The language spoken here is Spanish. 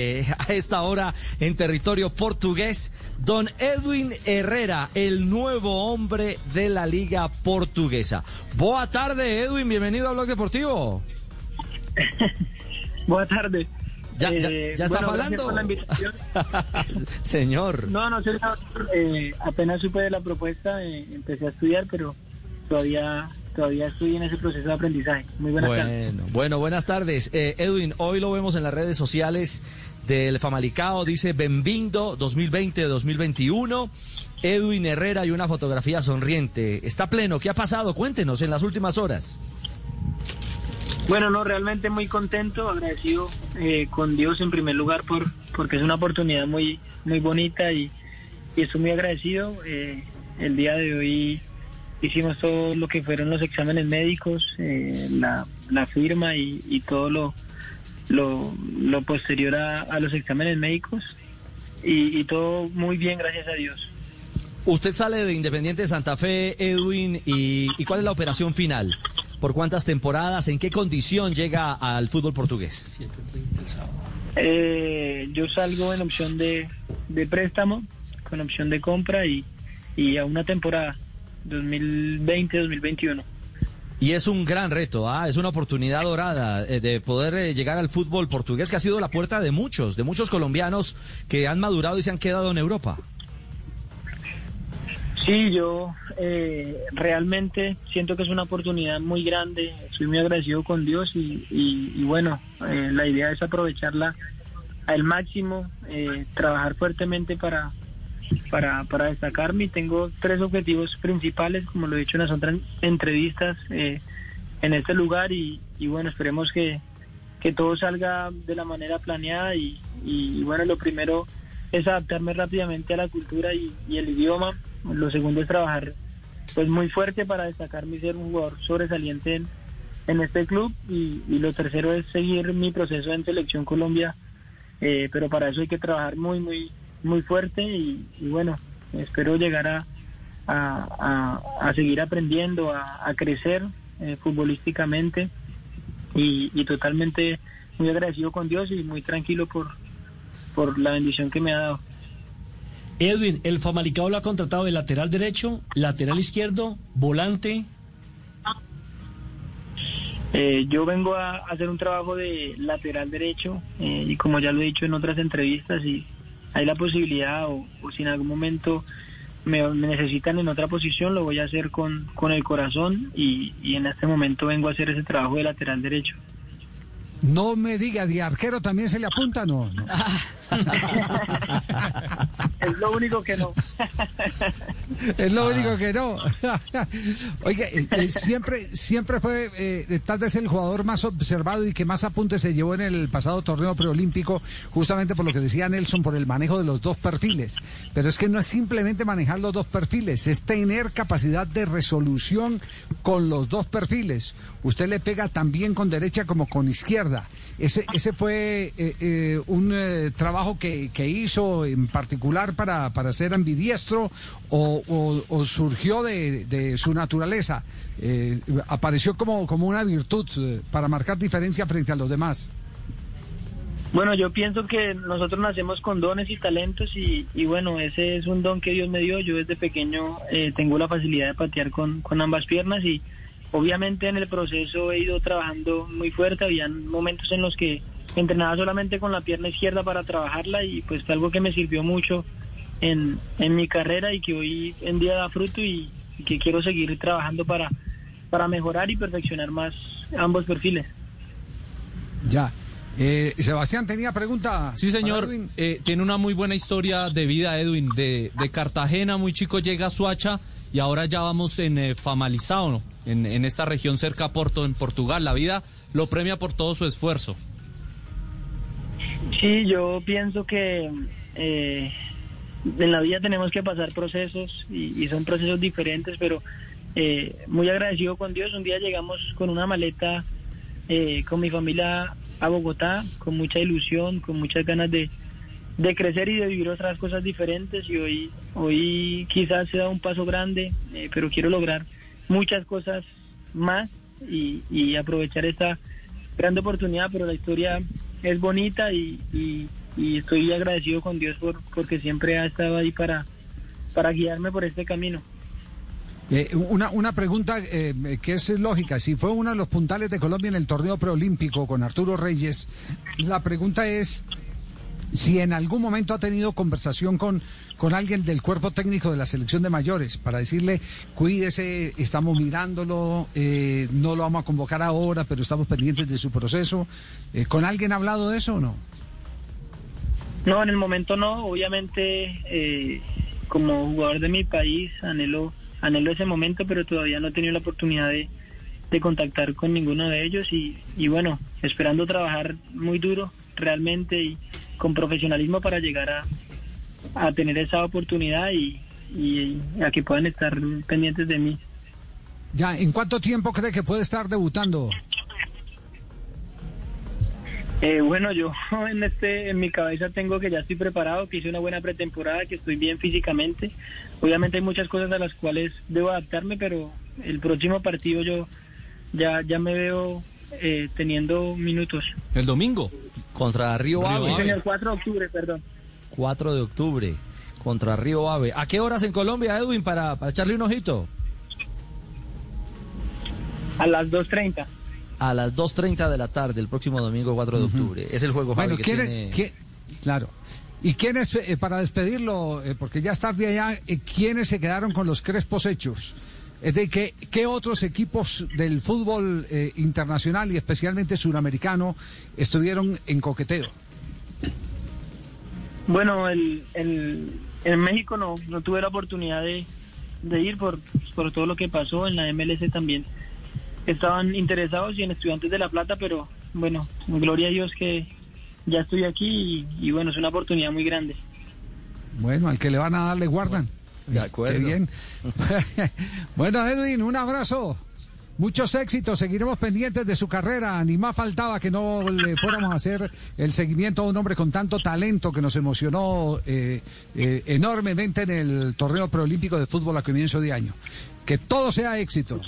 eh, a esta hora en territorio portugués, don Edwin Herrera, el nuevo hombre de la Liga Portuguesa. Boa tarde, Edwin, bienvenido a Blog Deportivo. Buenas tardes. ¿Ya, ya, Eh, ya está bueno, hablando? Señor. No, no sé, eh, apenas supe de la propuesta, eh, empecé a estudiar, pero todavía todavía estoy en ese proceso de aprendizaje. Muy buenas tardes. Bueno, bueno, buenas tardes. Eh, Edwin, hoy lo vemos en las redes sociales del Famalicao, dice Benvindo 2020-2021. Edwin Herrera y una fotografía sonriente. Está pleno, ¿qué ha pasado? Cuéntenos en las últimas horas. Bueno, no, realmente muy contento, agradecido eh, con Dios en primer lugar por porque es una oportunidad muy muy bonita y, estoy muy agradecido. Eh, el día de hoy hicimos todo lo que fueron los exámenes médicos, eh, la, la firma y, y todo lo, lo, lo posterior a, a los exámenes médicos y, y todo muy bien, gracias a Dios. Usted sale de Independiente Santa Fe, Edwin, y, ¿y cuál es la operación final? ¿Por cuántas temporadas? ¿En qué condición llega al fútbol portugués? Eh, yo salgo en opción de, de préstamo, con opción de compra y, y a una temporada, 2020-2021. Y es un gran reto, ¿ah? es una oportunidad dorada eh, de poder eh, llegar al fútbol portugués que ha sido la puerta de muchos, de muchos colombianos que han madurado y se han quedado en Europa. Sí, yo eh, realmente siento que es una oportunidad muy grande, estoy muy agradecido con Dios y, y- y bueno, eh, la idea es aprovecharla al máximo, trabajar fuertemente para, para, para destacarme tengo tres objetivos principales, como lo he dicho en las otras entrevistas eh, en este lugar y, bueno, esperemos que, que todo salga de la manera planeada y, y, bueno, lo primero es adaptarme rápidamente a la cultura y, y el idioma. Lo segundo es trabajar pues muy fuerte para destacarme y ser un jugador sobresaliente en, en este club y, y lo tercero es seguir mi proceso en selección Colombia, eh, pero para eso hay que trabajar muy muy muy fuerte y, y bueno espero llegar a, a, a- a seguir aprendiendo, a, crecer eh, futbolísticamente y, y totalmente muy agradecido con Dios y muy tranquilo por, por la bendición que me ha dado. Edwin, el Famalicao lo ha contratado de lateral derecho, lateral izquierdo, volante. Eh, yo vengo a hacer un trabajo de lateral derecho eh, y como ya lo he dicho en otras entrevistas, y hay la posibilidad o, o si en algún momento me, me necesitan en otra posición, lo voy a hacer con, con el corazón y, y en este momento vengo a hacer ese trabajo de lateral derecho. No me diga, ¿de arquero también se le apunta? No, no. Es lo único que no. Es lo único que no. Oiga, eh, eh, siempre, siempre fue eh, tal vez el jugador más observado y que más apuntes se llevó en el pasado torneo preolímpico, justamente por lo que decía Nelson, por el manejo de los dos perfiles. Pero es que no es simplemente manejar los dos perfiles, es tener capacidad de resolución con los dos perfiles. Usted le pega también con derecha como con izquierda. Ese, ese fue eh, eh, un eh, trabajo que, que hizo en particular para, para ser ambidiestro o, o- surgió de, de su naturaleza. Apareció como, como una virtud para marcar diferencia frente a los demás. Bueno, yo pienso que nosotros nacemos con dones y talentos y, y bueno, ese es un don que Dios me dio. Yo desde pequeño eh, tengo la facilidad de patear con, con ambas piernas y obviamente en el proceso he ido trabajando muy fuerte. Habían momentos en los que entrenaba solamente con la pierna izquierda para trabajarla y pues fue algo que me sirvió mucho en, en mi carrera y que hoy en día da fruto y, y que quiero seguir trabajando para, para mejorar y perfeccionar más ambos perfiles. Ya. Eh, Sebastián tenía pregunta. Sí, señor. Eh, tiene una muy buena historia de vida, Edwin. De, de Cartagena, muy chico, llega a Suacha y ahora ya vamos en eh, Famalizao, ¿no? En, esta región cerca a Porto, en Portugal. La vida lo premia por todo su esfuerzo. Sí, yo pienso que eh, en la vida tenemos que pasar procesos y, son procesos diferentes, pero eh, muy agradecido con Dios. Un día llegamos con una maleta eh, con mi familia a Bogotá, con mucha ilusión, con muchas ganas de, crecer y de vivir otras cosas diferentes y hoy, hoy quizás se da un paso grande, eh, pero quiero lograr muchas cosas más y, y aprovechar esta gran oportunidad, pero la historia es bonita y, y, y estoy agradecido con Dios por porque siempre ha estado ahí para, para guiarme por este camino. Eh, una, una pregunta eh, que es lógica. Si fue uno de los puntales de Colombia en el torneo preolímpico con Arturo Reyes, la pregunta es si en algún momento ha tenido conversación con, con alguien del cuerpo técnico de la selección de mayores para decirle, cuídese, estamos mirándolo, eh, no lo vamos a convocar ahora, pero estamos pendientes de su proceso. Eh, ¿Con alguien ha hablado de eso o no? No, en el momento no. Obviamente, eh, como jugador de mi país, anhelo, anhelo ese momento, pero todavía no he tenido la oportunidad de, de contactar con ninguno de ellos y, y bueno, esperando trabajar muy duro realmente y con profesionalismo para llegar a, a tener esa oportunidad y, y a que puedan estar pendientes de mí. Ya, ¿en cuánto tiempo cree que puede estar debutando? Eh, bueno, yo en este en mi cabeza tengo que ya estoy preparado, que hice una buena pretemporada, que estoy bien físicamente. Obviamente hay muchas cosas a las cuales debo adaptarme, pero el próximo partido yo ya ya me veo eh, teniendo minutos. El domingo. Contra Río Río Ave. El 4 de octubre, perdón. 4 de octubre. Contra Río Ave. ¿A qué horas en Colombia, Edwin, para, para echarle un ojito? A las 2.30. A las 2.30 de la tarde, el próximo domingo 4 de octubre. Es el juego, Javi, Bueno, que ¿quién tiene- Claro. ¿Y quiénes, eh, para despedirlo, eh, porque ya es tarde allá, eh, quiénes se quedaron con los crespos hechos? Es de que, ¿qué otros equipos del fútbol eh, internacional y especialmente suramericano estuvieron en coqueteo? Bueno, el, el, en México no, no tuve la oportunidad de, de ir por, por todo lo que pasó. En la MLS también estaban interesados y en Estudiantes de La Plata, pero bueno, gloria a Dios que ya estoy aquí y, y bueno, es una oportunidad muy grande. Bueno, al que le van a dar le guardan. De acuerdo. Qué bien. bueno, Edwin, un abrazo. Muchos éxitos, seguiremos pendientes de su carrera. Ni más faltaba que no le fuéramos a hacer el seguimiento a un hombre con tanto talento que nos emocionó eh, eh, enormemente en el torneo preolímpico de fútbol a comienzo de año. Que todo sea éxito.